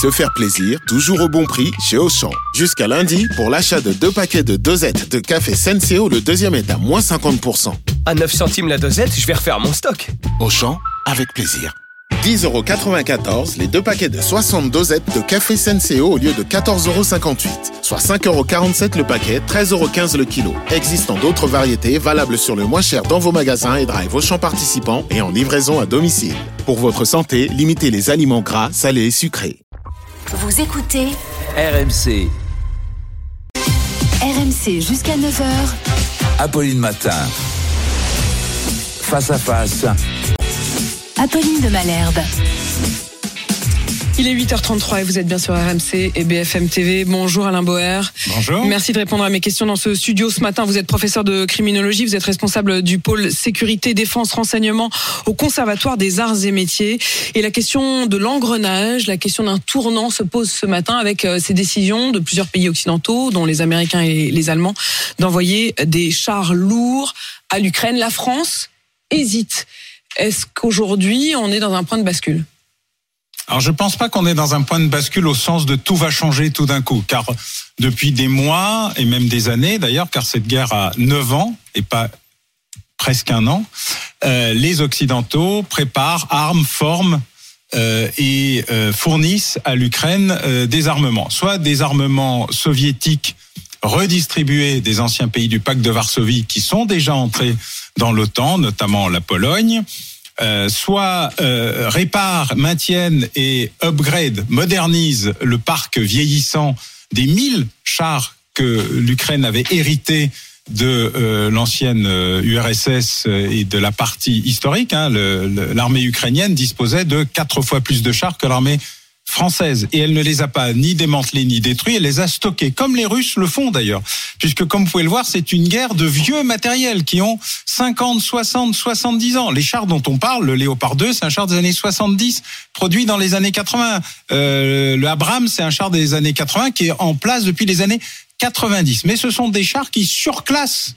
Se faire plaisir, toujours au bon prix chez Auchan. Jusqu'à lundi, pour l'achat de deux paquets de dosettes de café Senseo, le deuxième est à moins 50%. À 9 centimes la dosette, je vais refaire mon stock. Auchan, avec plaisir. 10,94€ les deux paquets de 60 dosettes de café Senseo au lieu de 14,58€. Soit 5,47€ le paquet, 13,15€ le kilo. Existant d'autres variétés valables sur le moins cher dans vos magasins et drive Auchan participants et en livraison à domicile. Pour votre santé, limitez les aliments gras, salés et sucrés. Vous écoutez RMC, RMC jusqu'à 9h. Apolline Matin. Face à face, Apolline de Malherbe. Il est 8h33 et vous êtes bien sur RMC et BFM TV. Bonjour Alain Boer. Bonjour. Merci de répondre à mes questions dans ce studio ce matin. Vous êtes professeur de criminologie, vous êtes responsable du pôle sécurité, défense, renseignement au Conservatoire des arts et métiers. Et la question de l'engrenage, la question d'un tournant se pose ce matin avec euh, ces décisions de plusieurs pays occidentaux, dont les Américains et les Allemands, d'envoyer des chars lourds à l'Ukraine. La France hésite. Est-ce qu'aujourd'hui on est dans un point de bascule? Alors je pense pas qu'on est dans un point de bascule au sens de tout va changer tout d'un coup, car depuis des mois et même des années d'ailleurs, car cette guerre a 9 ans et pas presque un an, euh, les Occidentaux préparent, arment, forment euh, et euh, fournissent à l'Ukraine des armements, soit des armements soviétiques redistribués des anciens pays du pacte de Varsovie qui sont déjà entrés dans l'OTAN, notamment la Pologne, euh, soit euh, réparent, maintiennent et upgrade, modernisent le parc vieillissant des 1000 chars que l'Ukraine avait hérité de euh, l'ancienne euh, URSS et de la partie historique. Hein, l'armée ukrainienne disposait de quatre fois plus de chars que l'armée française et elle ne les a pas ni démantelés ni détruits, elle les a stockés, comme les Russes le font d'ailleurs, puisque comme vous pouvez le voir, c'est une guerre de vieux matériels qui ont 50, 60, 70 ans. Les chars dont on parle, le Léopard 2, c'est un char des années 70, produit dans les années 80. Euh, le Abrams, c'est un char des années 80 qui est en place depuis les années 90. Mais ce sont des chars qui surclassent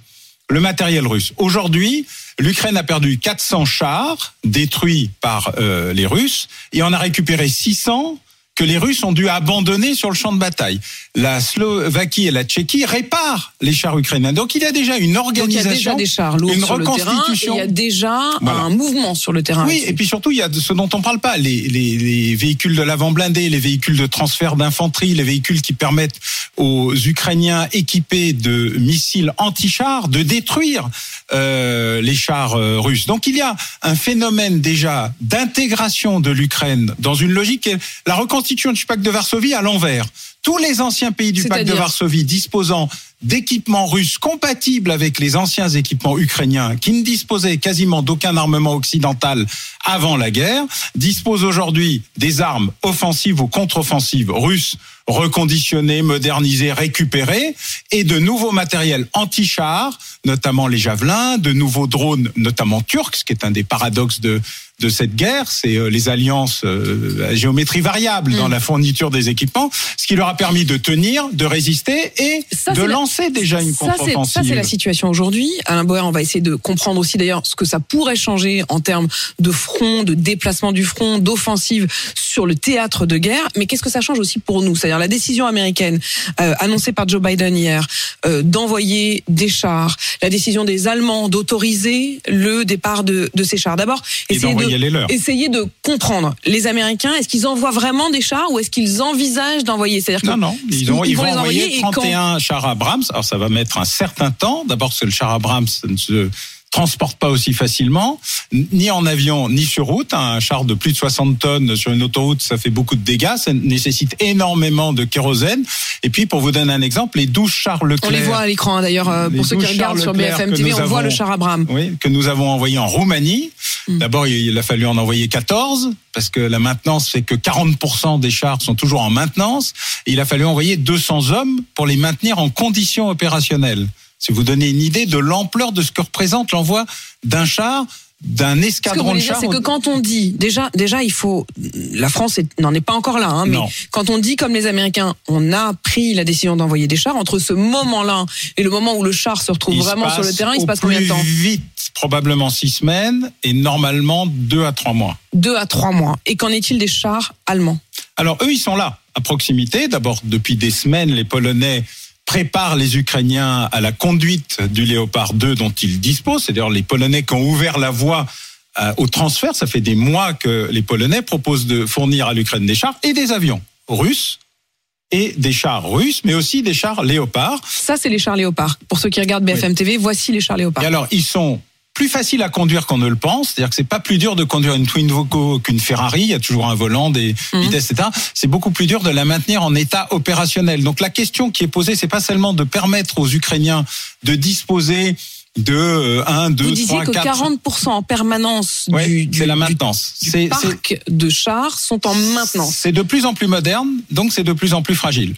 le matériel russe. Aujourd'hui, l'Ukraine a perdu 400 chars détruits par euh, les Russes et en a récupéré 600 que les Russes ont dû abandonner sur le champ de bataille. La Slovaquie et la Tchéquie réparent les chars ukrainiens. Donc il y a déjà une Donc il y a organisation, déjà des chars lourds une sur le terrain. et reconstitution. Il y a déjà Voilà. un mouvement sur le terrain. Oui, et puis surtout, il y a ce dont on parle pas, les, les, les véhicules de l'avant blindé, les véhicules de transfert d'infanterie, les véhicules qui permettent aux Ukrainiens équipés de missiles anti-chars de détruire euh, les chars euh, russes. Donc il y a un phénomène déjà d'intégration de l'Ukraine dans une logique qui est la reconstitution du pacte de Varsovie à l'envers. Tous les anciens pays du pacte de Varsovie disposant d'équipements russes compatibles avec les anciens équipements ukrainiens qui ne disposaient quasiment d'aucun armement occidental avant la guerre, disposent aujourd'hui des armes offensives ou contre-offensives russes reconditionnées, modernisées, récupérées, et de nouveaux matériels anti-chars, notamment les javelins, de nouveaux drones, notamment turcs, ce qui est un des paradoxes de de cette guerre, c'est euh, les alliances euh, à géométrie variable Mm. dans la fourniture des équipements, ce qui leur a permis de tenir, de résister et Ça, de la- lancer déjà une contre-offensive. Ça, c'est la situation aujourd'hui. Alain Boer, on va essayer de comprendre aussi d'ailleurs ce que ça pourrait changer en termes de front, de déplacement du front, d'offensive sur le théâtre de guerre. Mais qu'est-ce que ça change aussi pour nous? C'est-à-dire la décision américaine euh, annoncée par Joe Biden hier euh, d'envoyer des chars, la décision des Allemands d'autoriser le départ de, de ces chars. D'abord, essayer de, essayer comprendre les Américains. Est-ce qu'ils envoient vraiment des chars ou est-ce qu'ils envisagent d'envoyer? C'est-à-dire Non, non, ils, ont, ils, vont, envoyer et quand? 31 chars Abrams. Alors ça va mettre un certain temps. D'abord parce que le char Abrams ne se transporte pas aussi facilement, ni en avion, ni sur route. Un char de plus de 60 tonnes sur une autoroute, ça fait beaucoup de dégâts, ça nécessite énormément de kérosène. Et puis, pour vous donner un exemple, les 12 chars On Leclerc... les voit à l'écran hein, d'ailleurs euh, pour ceux qui regardent sur BFM TV, on voit le char Abraham. Oui, que nous avons envoyé en Roumanie. Mm. D'abord, il a fallu en envoyer 14 parce que la maintenance fait que 40% des chars sont toujours en maintenance. Et il a fallu envoyer 200 hommes pour les maintenir en conditions opérationnelles. Si vous donnez une idée de l'ampleur de ce que représente l'envoi d'un char, d'un Ce que escadron dire, chars. c'est que quand on dit, déjà, déjà, il faut, la France n'en est pas encore là, hein, mais Non. quand on dit comme les Américains, on a pris la décision d'envoyer des chars, entre ce moment-là et le moment où le char se retrouve il se vraiment sur le terrain, il se passe combien de temps Vite, probablement six semaines et normalement deux à trois mois. Deux à trois mois. Et qu'en est-il des chars allemands? Alors eux, ils sont là, à proximité. D'abord, depuis des semaines, les Polonais préparent les Ukrainiens à la conduite du Léopard 2 dont ils disposent. C'est d'ailleurs les Polonais qui ont ouvert la voie euh, au transfert. Ça fait des mois que les Polonais proposent de fournir à l'Ukraine des chars et des avions russes et des chars russes, mais aussi des chars Léopard. Ça, c'est les chars Léopard. Pour ceux qui regardent BFM TV, voici les chars Léopard. Et alors, ils sont plus faciles à conduire qu'on ne le pense. C'est-à-dire que c'est pas plus dur de conduire une Twin Voco qu'une Ferrari. Il y a toujours un volant, des Mhm. vitesses, etc. C'est beaucoup plus dur de la maintenir en état opérationnel. Donc la question qui est posée, c'est pas seulement de permettre aux Ukrainiens de disposer de euh, 1, 2, Vous disiez 3, que 4... 40% en permanence du, du- c'est la du- maintenance. du c'est- parc de chars sont en maintenance. C'est de plus en plus moderne, donc c'est de plus en plus fragile.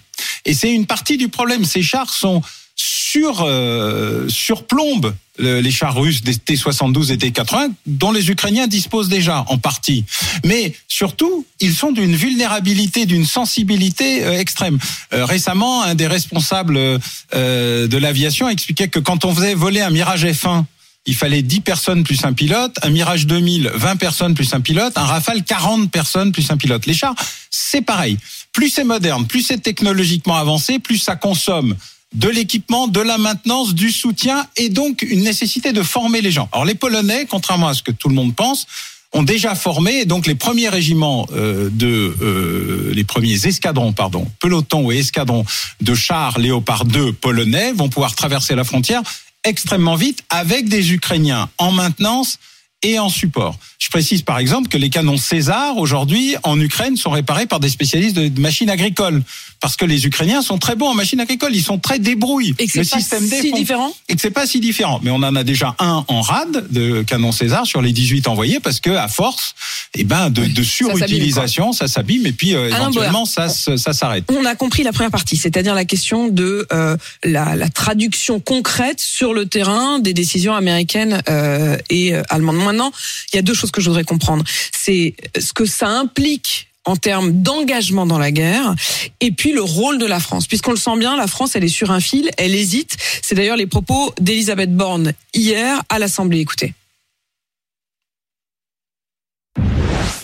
Et c'est une partie du problème. Ces chars sont sur euh, surplombent les chars russes des T-72 et T-80 dont les Ukrainiens disposent déjà en partie. Mais surtout, ils sont d'une vulnérabilité, d'une sensibilité euh, extrême. Euh, récemment, un des responsables euh, de l'aviation expliquait que quand on faisait voler un Mirage F1 il fallait 10 personnes plus un pilote, un Mirage 2000, 20 personnes plus un pilote, un Rafale, 40 personnes plus un pilote. Les chars, c'est pareil. Plus c'est moderne, plus c'est technologiquement avancé, plus ça consomme de l'équipement, de la maintenance, du soutien et donc une nécessité de former les gens. Alors les Polonais, contrairement à ce que tout le monde pense, ont déjà formé donc les premiers régiments euh, de euh, les premiers escadrons pardon pelotons et escadrons de chars Léopard 2 polonais vont pouvoir traverser la frontière extrêmement vite avec des Ukrainiens en maintenance et en support. Je précise par exemple que les canons César aujourd'hui en Ukraine sont réparés par des spécialistes de machines agricoles parce que les Ukrainiens sont très bons en machines agricoles, ils sont très débrouilles. Et que Le pas système si différent? Et que c'est pas si différent. Mais on en a déjà un en rade de canon César sur les 18 envoyés parce que à force, eh ben de, de surutilisation, ça s'abîme et puis euh, éventuellement ça ça s'arrête. On a compris la première partie, c'est-à-dire la question de euh, la, la traduction concrète sur le terrain des décisions américaines euh, et allemandes. Maintenant, il y a deux choses que je voudrais comprendre. C'est ce que ça implique en termes d'engagement dans la guerre, et puis le rôle de la France. Puisqu'on le sent bien, la France, elle est sur un fil, elle hésite. C'est d'ailleurs les propos d'Elisabeth Borne hier à l'Assemblée. Écoutez.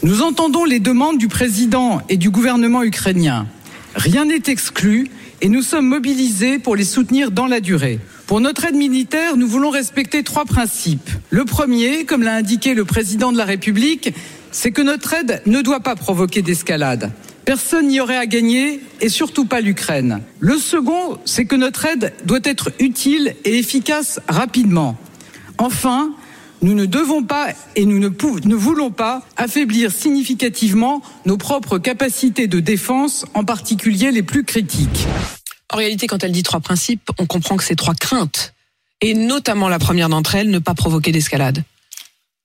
Nous entendons les demandes du président et du gouvernement ukrainien. Rien n'est exclu et nous sommes mobilisés pour les soutenir dans la durée. Pour notre aide militaire, nous voulons respecter trois principes. Le premier, comme l'a indiqué le président de la République, c'est que notre aide ne doit pas provoquer d'escalade. Personne n'y aurait à gagner et surtout pas l'Ukraine. Le second, c'est que notre aide doit être utile et efficace rapidement. Enfin, nous ne devons pas et nous ne, voulons pas affaiblir significativement nos propres capacités de défense, en particulier les plus critiques. En réalité, quand elle dit trois principes, on comprend que c'est trois craintes. Et notamment la première d'entre elles, ne pas provoquer d'escalade.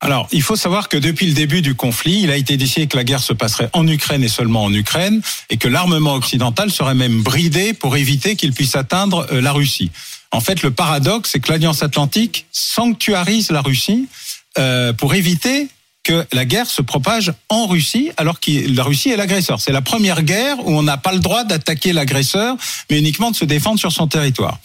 Alors, il faut savoir que depuis le début du conflit, il a été décidé que la guerre se passerait en Ukraine et seulement en Ukraine, et que l'armement occidental serait même bridé pour éviter qu'il puisse atteindre euh, la Russie. En fait, le paradoxe, c'est que l'Alliance Atlantique sanctuarise la Russie euh, pour éviter que la guerre se propage en Russie, alors que la Russie est l'agresseur. C'est la première guerre où on n'a pas le droit d'attaquer l'agresseur, mais uniquement de se défendre sur son territoire.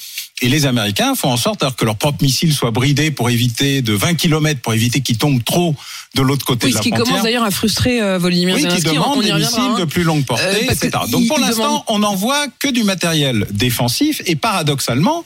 Et les Américains font en sorte alors que leurs propres missiles soient bridés pour éviter de 20 km, pour éviter qu'ils tombent trop de l'autre côté Oui, de ce la qui frontière. commence d'ailleurs à frustrer euh, Volodymyr Oui, qui on y des missiles hein. de plus longue portée, Euh, etc. il- Donc pour l'instant, on n'envoie que du matériel défensif et paradoxalement,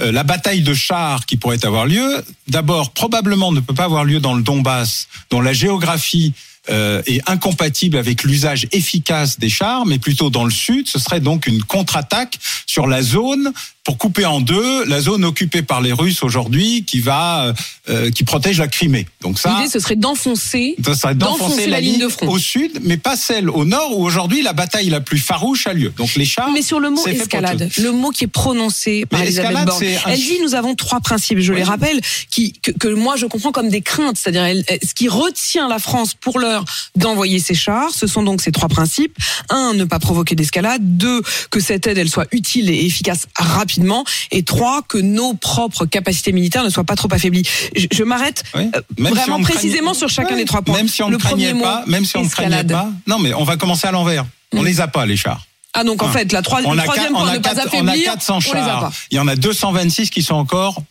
euh, la bataille de chars qui pourrait avoir lieu, d'abord probablement ne peut pas avoir lieu dans le Donbass, dont la géographie euh, est incompatible avec l'usage efficace des chars, mais plutôt dans le sud. Ce serait donc une contre-attaque sur la zone pour couper en deux la zone occupée par les Russes aujourd'hui, qui va, euh, qui protège la Crimée. Donc ça, L'idée, ce serait d'enfoncer. ça serait d'enfoncer la, ligne de front. au sud, mais pas celle au nord où aujourd'hui la bataille la plus farouche a lieu. Donc les chars. Mais sur le mot escalade, le mot qui est prononcé par Mais Elisabeth Borne, un elle dit nous avons trois principes, je les rappelle, qui, que, que moi je comprends comme des craintes, c'est-à-dire ce qui retient la France pour l'heure d'envoyer ses chars, ce sont donc ces trois principes. Un, ne pas provoquer d'escalade. Deux, que cette aide elle soit utile et efficace rapidement. Et trois, que nos propres capacités militaires ne soient pas trop affaiblies. Je, je m'arrête Oui. euh, si vraiment précisément craignait- sur chacun des trois points. Même si on ne craignait pas, mot, même si on ne craignait pas. Non, mais on va commencer à l'envers. On Mm. les a pas les chars. Ah donc en Ah. fait, la On le troisième quatre- on a ne pas quatre- on a affaiblir, 400 on les a chars. pas. Il y en a 226 qui sont encore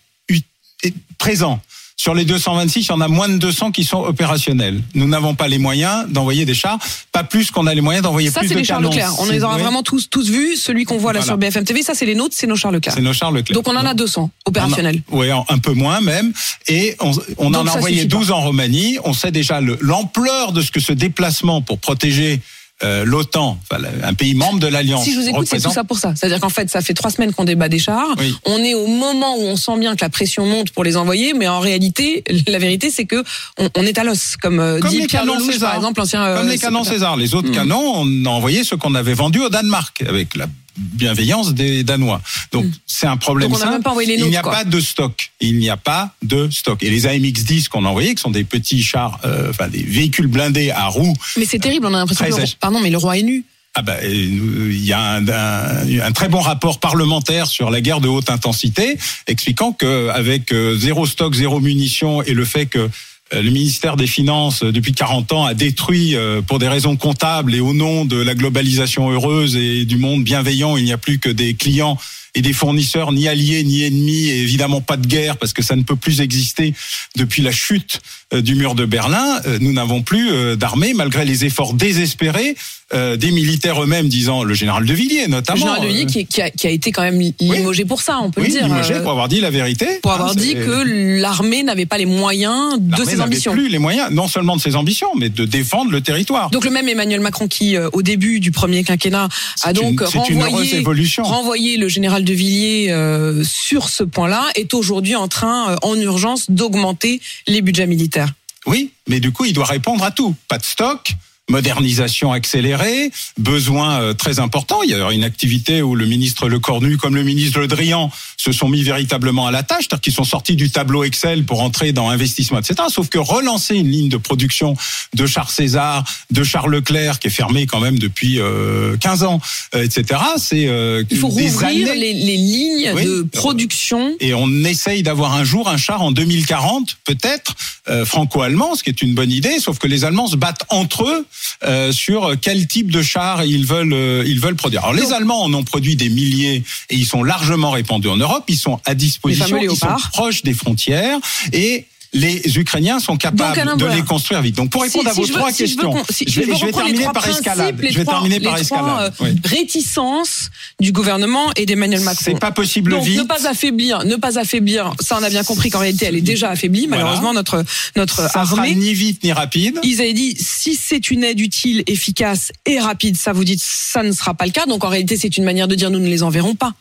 présents. Sur les 226, il y en a moins de 200 qui sont opérationnels. Nous n'avons pas les moyens d'envoyer des chars, pas plus qu'on a les moyens d'envoyer Ça, plus c'est de les chars canons. Leclerc. On C'est- les aura oui, vraiment tous, tous vus. Celui qu'on voit là Voilà. sur BFM TV, ça, c'est les nôtres, c'est nos chars Leclerc. C'est nos chars Leclerc. Donc on en a 200 opérationnels. Oui, un peu moins même. Et on, on en a ça envoyé suffit pas. 12 en Roumanie. On sait déjà le- l'ampleur de ce que ce déplacement pour protéger euh, l'OTAN, enfin, un pays membre de l'Alliance, Si je vous écoute, c'est tout ça pour ça. C'est-à-dire qu'en fait, ça fait trois semaines qu'on débat des chars. Oui. On est au moment où on sent bien que la pression monte pour les envoyer, mais en réalité, la vérité, c'est que on, on est à l'os, comme, euh, Comme dit les Pierre canons Lelouch, César. par exemple, l'ancien. euh, Comme les canons. César. Les autres Mhm. canons, on a envoyé ceux qu'on avait vendus au Danemark, avec la bienveillance des Danois. Donc c'est un problème. Donc, on simple. même pas les Il n'y a quoi. pas de stock. Il n'y a pas de stock. Et les AMX-10 qu'on a envoyés, qui sont des petits chars, euh, enfin des véhicules blindés à roues, Mais c'est terrible, on a l'impression que le roi, pardon, mais le roi est nu. Ah ben, euh, il y a un, un- un très bon rapport parlementaire sur la guerre de haute intensité, expliquant que avec euh, zéro stock, zéro munitions et le fait que le ministère des Finances, euh, depuis 40 ans, a détruit, euh, pour des raisons comptables et au nom de la globalisation heureuse et du monde bienveillant, il n'y a plus que des clients et des fournisseurs ni alliés ni ennemis et évidemment pas de guerre parce que ça ne peut plus exister depuis la chute euh, du mur de Berlin. Euh, Nous n'avons plus euh, d'armée malgré les efforts désespérés euh, des militaires eux-mêmes, disant le général de Villiers Le notamment. général de Villiers euh, qui, qui a, qui a été quand même limogé pour ça, on peut oui, le dire. limogé euh, pour avoir dit la vérité. pour Hein, avoir dit c'est- que l'armée n'avait pas les moyens de ses ambitions. plus les moyens, non seulement de ses ambitions, mais de défendre le territoire. Donc le même Emmanuel Macron qui, au début du premier quinquennat, a donc une- c'est une heureuse renvoyé, évolution. renvoyé le général de Villiers euh, sur ce point-là, est aujourd'hui en train, euh, en urgence, d'augmenter les budgets militaires. Oui, mais du coup, il doit répondre à tout. Pas de stock, modernisation accélérée, besoin euh, très important. Il y a une activité où le ministre Le Cornu, comme le ministre Le Drian, se sont mis véritablement à la tâche, c'est-à-dire qu'ils sont sortis du tableau Excel pour entrer dans investissement, etc. Sauf que relancer une ligne de production de chars César, de chars Leclerc, qui est fermée quand même depuis euh, 15 ans, euh, etc. C'est euh, Il faut des rouvrir années. les, les lignes Oui. de production. Et on essaye d'avoir un jour un char en 2040, peut-être, euh, franco-allemand, ce qui est une bonne idée, sauf que les Allemands se battent entre eux euh, sur quel type de char ils veulent, euh, ils veulent produire. Alors les Allemands en ont produit des milliers et ils sont largement répandus en Europe, ils sont à disposition, ils sont proches des frontières et les Ukrainiens sont capables de les construire vite. Donc pour Si- répondre à vos trois veux questions, si- je vais, veux je vais terminer par escalade. Je vais trois- terminer par escalade. euh, Oui. réticences du gouvernement et d'Emmanuel Macron. C'est pas possible Donc vite. ne pas affaiblir, ne pas affaiblir. Ça, on a bien compris qu'en réalité, elle est déjà affaiblie. Voilà. Malheureusement, notre notre Ça sera armée. ni vite ni rapide. Ils avaient dit si c'est une aide utile, efficace et rapide, ça vous dites ça ne sera pas le cas. Donc en réalité, c'est une manière de dire nous ne les enverrons pas.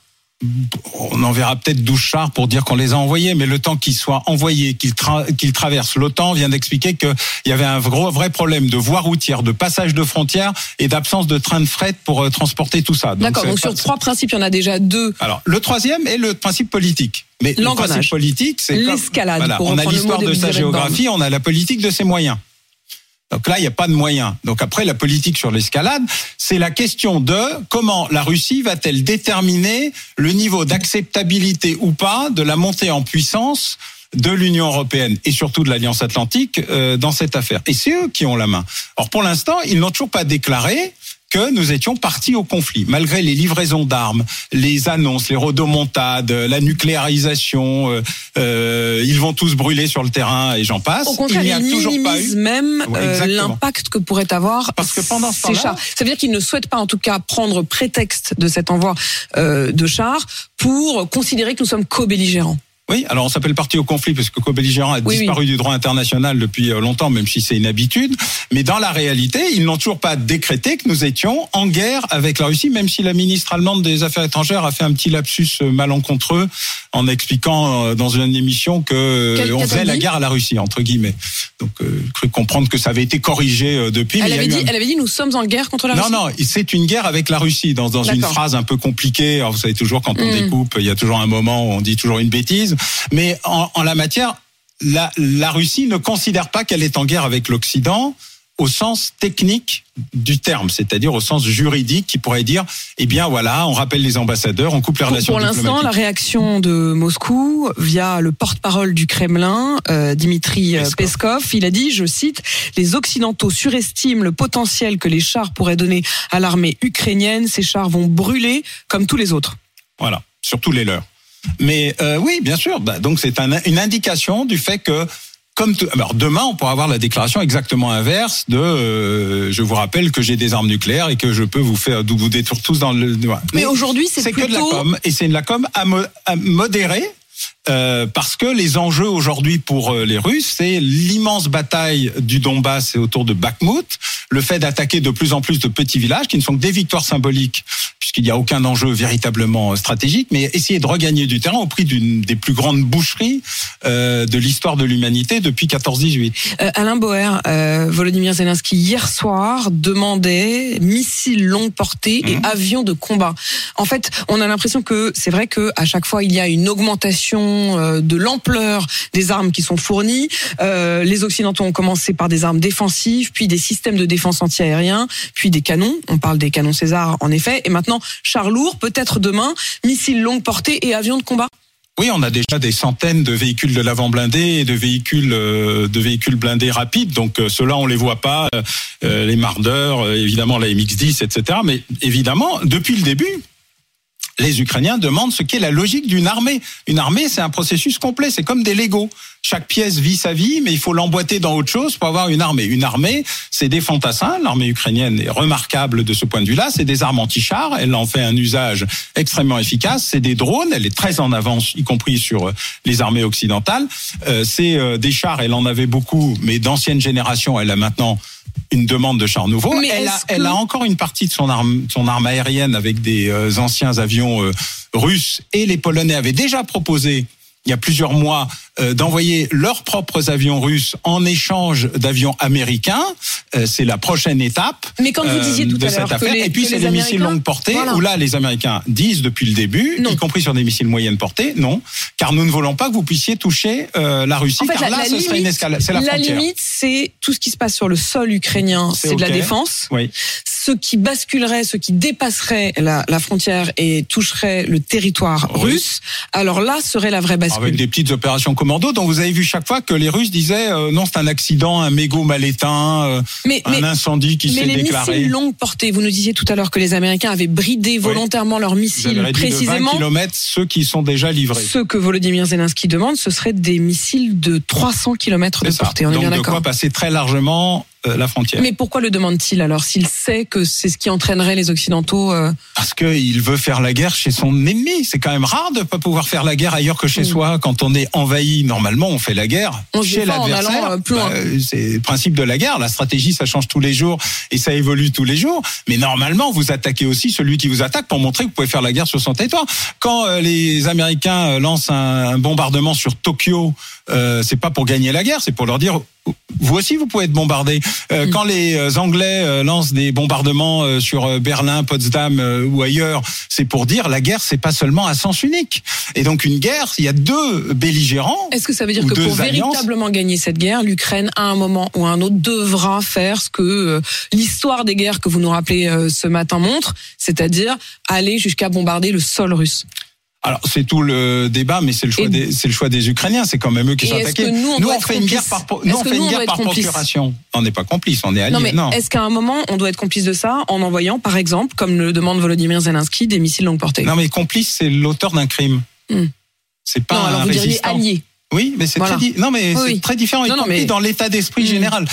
On enverra peut-être 12 chars pour dire qu'on les a envoyés, mais le temps qu'ils soient envoyés, qu'ils tra- qu'ils traversent, l'OTAN vient d'expliquer qu'il y avait un gros, vrai problème de voie routière, de passage de frontières et d'absence de train de fret pour euh, transporter tout ça. D'accord. Donc sur trois principes, il y en a déjà deux. Alors, le troisième est le principe politique. Mais le principe politique, c'est L'escalade, Voilà, on a l'histoire de sa géographie, on a la politique de ses moyens. Donc là, il n'y a pas de moyens. Donc après, la politique sur l'escalade, c'est la question de comment la Russie va-t-elle déterminer le niveau d'acceptabilité ou pas de la montée en puissance de l'Union européenne et surtout de l'Alliance atlantique euh, dans cette affaire. Et c'est eux qui ont la main. Or, pour l'instant, ils n'ont toujours pas déclaré que nous étions partis au conflit, malgré les livraisons d'armes, les annonces, les rodomontades, la nucléarisation, euh, euh, ils vont tous brûler sur le terrain et j'en passe. Au contraire, il n'y a ils toujours pas eu. même euh, l'impact que pourrait avoir Parce que pendant ce ces chars. Ça veut dire qu'ils ne souhaitent pas, en tout cas, prendre prétexte de cet envoi euh, de chars pour considérer que nous sommes co-belligérants. Oui, alors on s'appelle parti au conflit parce que co-belligérant a Oui, disparu du droit international depuis euh, longtemps, même si c'est une habitude. Mais dans la réalité, ils n'ont toujours pas décrété que nous étions en guerre avec la Russie, même si la ministre allemande des Affaires étrangères a fait un petit lapsus euh, malencontreux en expliquant euh, dans une émission que Quel- on faisait la guerre à la Russie entre guillemets. Donc, euh, cru comprendre que ça avait été corrigé depuis. Elle avait, dit, un- elle avait dit nous sommes en guerre contre la non, Russie. non, c'est une guerre avec la Russie dans, dans une phrase un peu compliquée. Alors, vous savez toujours quand on Mm. découpe, il y a toujours un moment où on dit toujours une bêtise. Mais en, en la matière, la, la Russie ne considère pas qu'elle est en guerre avec l'Occident au sens technique du terme, c'est-à-dire au sens juridique qui pourrait dire, eh bien voilà, on rappelle les ambassadeurs, on coupe les Pour, relations pour l'instant, la réaction de Moscou via le porte-parole du Kremlin, euh, Dimitri euh, Peskov. Peskov, il a dit, je cite, les Occidentaux surestiment le potentiel que les chars pourraient donner à l'armée ukrainienne. Ces chars vont brûler comme tous les autres. Voilà, surtout les leurs. Mais euh, oui, bien sûr. Bah, donc c'est un- une indication du fait que comme tout- alors demain, on pourra avoir la déclaration exactement inverse de euh, je vous rappelle que j'ai des armes nucléaires et que je peux vous faire vous détruire tous dans le. Mais aujourd'hui, c'est c'est que de la plutôt- com et c'est de la com à, mo- à modérer. Euh, parce que les enjeux aujourd'hui pour euh, les Russes, c'est l'immense bataille du Donbass et autour de Bakhmut, le fait d'attaquer de plus en plus de petits villages qui ne sont que des victoires symboliques, puisqu'il n'y a aucun enjeu véritablement euh, stratégique, mais essayer de regagner du terrain au prix d'une des plus grandes boucheries euh, de l'histoire de l'humanité depuis 14-18. Euh, Alain Boer, euh, Volodymyr Zelensky hier soir demandait missiles longue portée et avions de combat. En fait, on a l'impression que c'est vrai que à chaque fois il y a une augmentation euh, de l'ampleur des armes qui sont fournies. Euh, les Occidentaux ont commencé par des armes défensives, puis des systèmes de défense antiaérien, puis des canons. On parle des canons César en effet, et maintenant chars lourds, peut-être demain missiles longue portée et avions de combat. Oui, on a déjà des centaines de véhicules de l'avant blindé et de véhicules euh, de véhicules blindés rapides. Donc ceux-là, on les voit pas. les Mardeurs, évidemment la MX-10, etc. Mais évidemment, depuis le début, les Ukrainiens demandent ce qu'est la logique d'une armée. Une armée, c'est un processus complet. C'est comme des Legos. Chaque pièce vit sa vie, mais il faut l'emboîter dans autre chose pour avoir une armée. Une armée, c'est des fantassins. L'armée ukrainienne est remarquable de ce point de vue-là. C'est des armes anti-chars. Elle en fait un usage extrêmement efficace. C'est des drones. Elle est très en avance, y compris sur euh, les armées occidentales. Euh, c'est euh, des chars. Elle en avait beaucoup, mais d'ancienne génération. Elle a maintenant une demande de chars nouveaux. Mais Elle a, est-ce que- elle a encore une partie de son arme, son arme aérienne avec des euh, anciens avions euh, russes. Et les Polonais avaient déjà proposé il y a plusieurs mois euh, d'envoyer leurs propres avions russes en échange d'avions américains. Euh, c'est la prochaine étape Mais quand vous disiez tout de à cette affaire. les- Et puis c'est les les missiles longue portée Voilà. où là les Américains disent depuis le début, Non. y compris sur des missiles moyenne portée, non, car nous ne voulons pas que vous puissiez toucher euh, la Russie, En fait, car la, là la ce serait une escalade, c'est la, la frontière. limite, c'est tout ce qui se passe sur le sol ukrainien, C'est de la défense. Oui. Ce qui basculerait, ce qui dépasserait la, la frontière et toucherait le territoire Russe. russe, alors là serait la vraie bascule. Avec des petites opérations commando dont vous avez vu chaque fois que les Russes disaient euh, non c'est un accident, un mégot mal éteint, euh, mais un mais, incendie qui mais s'est les déclaré. missiles longue portée, vous nous disiez tout à l'heure que les Américains avaient bridé volontairement leurs Vous missiles réduit de 20 précisément. km ceux qui sont déjà livrés. Ce que Volodymyr Zelensky demande, ce serait des missiles de 300 km de portée. On est Donc bien de quoi d'accord. passer très largement la frontière. Mais pourquoi le demande-t-il alors s'il sait que c'est ce qui entraînerait les Occidentaux euh, Parce qu'il veut faire la guerre chez son ennemi. C'est quand même rare de pas pouvoir faire la guerre ailleurs que chez soi. Quand on est envahi, normalement, on fait la guerre On chez l'adversaire. euh. Bah, c'est le principe de la guerre. La stratégie, ça change tous les jours et ça évolue tous les jours. Mais normalement, vous attaquez aussi celui qui vous attaque pour montrer que vous pouvez faire la guerre sur son territoire. Quand euh, les Américains euh, lancent un bombardement sur Tokyo, euh, c'est pas pour gagner la guerre, c'est pour leur dire vous aussi vous pouvez être bombardé. Euh, Mm. Quand les euh, Anglais euh, lancent des bombardements sur Berlin, Potsdam ou ailleurs, c'est pour dire la guerre c'est pas seulement à sens unique. Et donc une guerre, il y a deux belligérants. Est-ce que ça veut dire que pour alliances. véritablement gagner cette guerre, l'Ukraine, à un moment ou à un autre, devra faire ce que l'histoire des guerres que vous nous rappelez ce matin montre, c'est-à-dire aller jusqu'à bombarder le sol russe? Alors c'est tout le débat, mais c'est le choix Et- des c'est le choix des Ukrainiens. C'est quand même eux qui sont attaqués. que nous, on fait une guerre par nous on fait une guerre par procuration. On n'est pas complices, on est alliés. Non, mais est-ce qu'à un moment, on doit être complice de ça en envoyant, par exemple, comme le demande Volodymyr Zelensky, des missiles longue portée Non, mais complice, c'est l'auteur d'un crime. Hmm. C'est pas Non, un vous diriez allié. Oui, mais c'est Voilà. très, di- non, mais Oui, c'est oui. très différent, y Non, non, compris mais- dans l'état d'esprit Mm. général.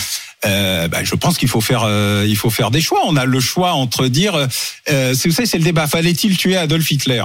Euh, bah, je pense qu'il faut faire, euh, il faut faire des choix. On a le choix entre dire, euh, vous savez, c'est le débat. Fallait-il tuer Adolf Hitler?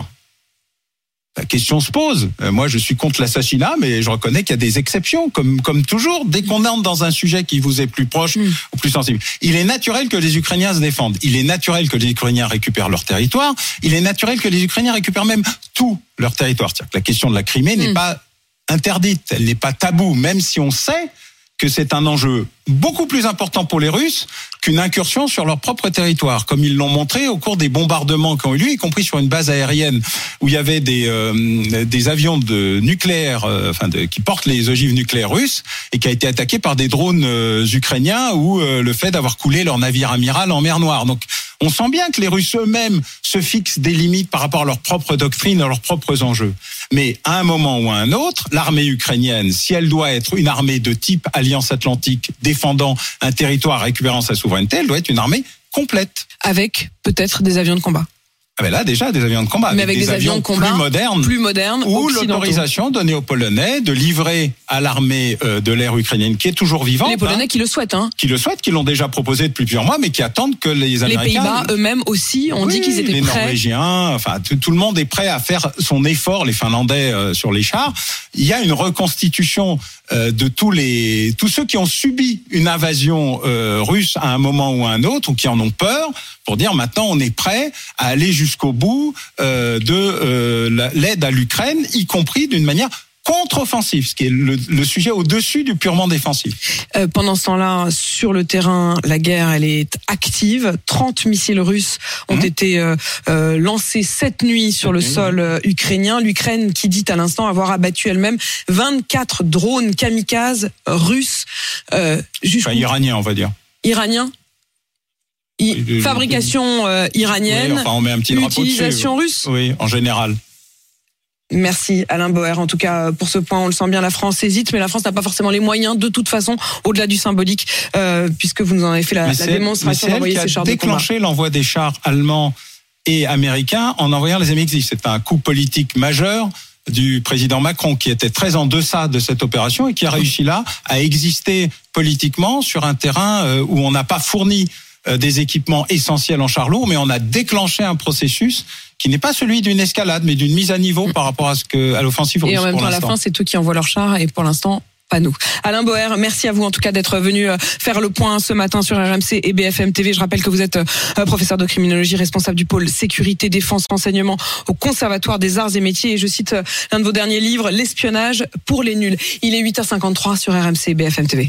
La question se pose. Euh, moi, je suis contre l'assassinat, mais je reconnais qu'il y a des exceptions, comme comme toujours. Dès qu'on entre dans un sujet qui vous est plus proche Mm. ou plus sensible, il est naturel que les Ukrainiens se défendent. Il est naturel que les Ukrainiens récupèrent leur territoire. Il est naturel que les Ukrainiens récupèrent même tout leur territoire. C'est-à-dire que la question de la Crimée n'est Mm. pas interdite, elle n'est pas taboue, même si on sait que c'est un enjeu beaucoup plus important pour les Russes qu'une incursion sur leur propre territoire, comme ils l'ont montré au cours des bombardements qui ont eu lieu, y compris sur une base aérienne où il y avait des, euh, avions de nucléaire, euh, enfin qui portent les ogives nucléaires russes et qui a été attaqué par des drones euh, ukrainiens ou le fait d'avoir coulé leur navire amiral en mer Noire. Donc on sent bien que les Russes eux-mêmes se fixent des limites par rapport à leur propre doctrine, à leurs propres enjeux. Mais à un moment ou à un autre, l'armée ukrainienne, si elle doit être une armée de type Alliance Atlantique défendant un territoire récupérant sa souveraineté, elle doit être une armée complète. avec peut-être des avions de combat. Ah ben là déjà des avions de combat, Mais avec des avions de combat plus modernes, plus modernes, ou l'autorisation donnée aux Polonais de livrer à l'armée euh, de l'air ukrainienne qui est toujours vivante, Les Polonais hein, qui le souhaitent. Hein. qui le souhaitent, qui l'ont déjà proposé depuis plusieurs mois, mais qui attendent que les Les Américains Pays-Bas eux-mêmes aussi ont dit qu'ils étaient les prêts. Norvégiens, enfin tout, tout le monde est prêt à faire son effort, les Finlandais euh, sur les chars. Il y a une reconstitution de tous les tous ceux qui ont subi une invasion euh, russe à un moment ou à un autre ou qui en ont peur pour dire maintenant on est prêt à aller jusqu'au bout euh, de euh, la- l'aide à l'Ukraine, y compris d'une manière contre-offensive, ce qui est le, le sujet au-dessus du purement défensif. Euh, pendant ce temps-là, sur le terrain, la guerre, elle est active. 30 missiles russes ont Mhm. été euh, euh, lancés cette nuit sur le nuit, sol ukrainien. L'Ukraine qui dit à l'instant avoir abattu elle-même 24 drones kamikazes russes euh, Enfin, iranien, on va dire. iraniens. I- fabrication iranienne, Oui, enfin, on met un petit drapeau dessus. utilisation russe. Oui, en général. Merci Alain Boer. En tout cas, pour ce point, on le sent bien, la France hésite, mais la France n'a pas forcément les moyens, de toute façon, au-delà du symbolique, euh, puisque vous nous en avez fait la, démonstration d'envoyer ces de déclenché l'envoi des chars allemands et américains en envoyant les MX-10. C'est un coup politique majeur du président Macron qui était très en deçà de cette opération et qui a réussi là à exister politiquement sur un terrain euh, où on n'a pas fourni euh, des équipements essentiels en lourds, mais on a déclenché un processus qui n'est pas celui d'une escalade, mais d'une mise à niveau par rapport à ce que à l'offensive Et russe en même temps, à la fin, c'est eux qui envoient leurs chars, et pour l'instant, pas nous. Alain Boer, merci à vous en tout cas d'être venu euh, faire le point ce matin sur RMC et BFM TV. Je rappelle que vous êtes euh, professeur de criminologie, responsable du pôle sécurité, défense, renseignement au Conservatoire des arts et métiers. Et je cite euh, l'un de vos derniers livres, L'espionnage pour les nuls. Il est 8h53 sur RMC et BFM TV.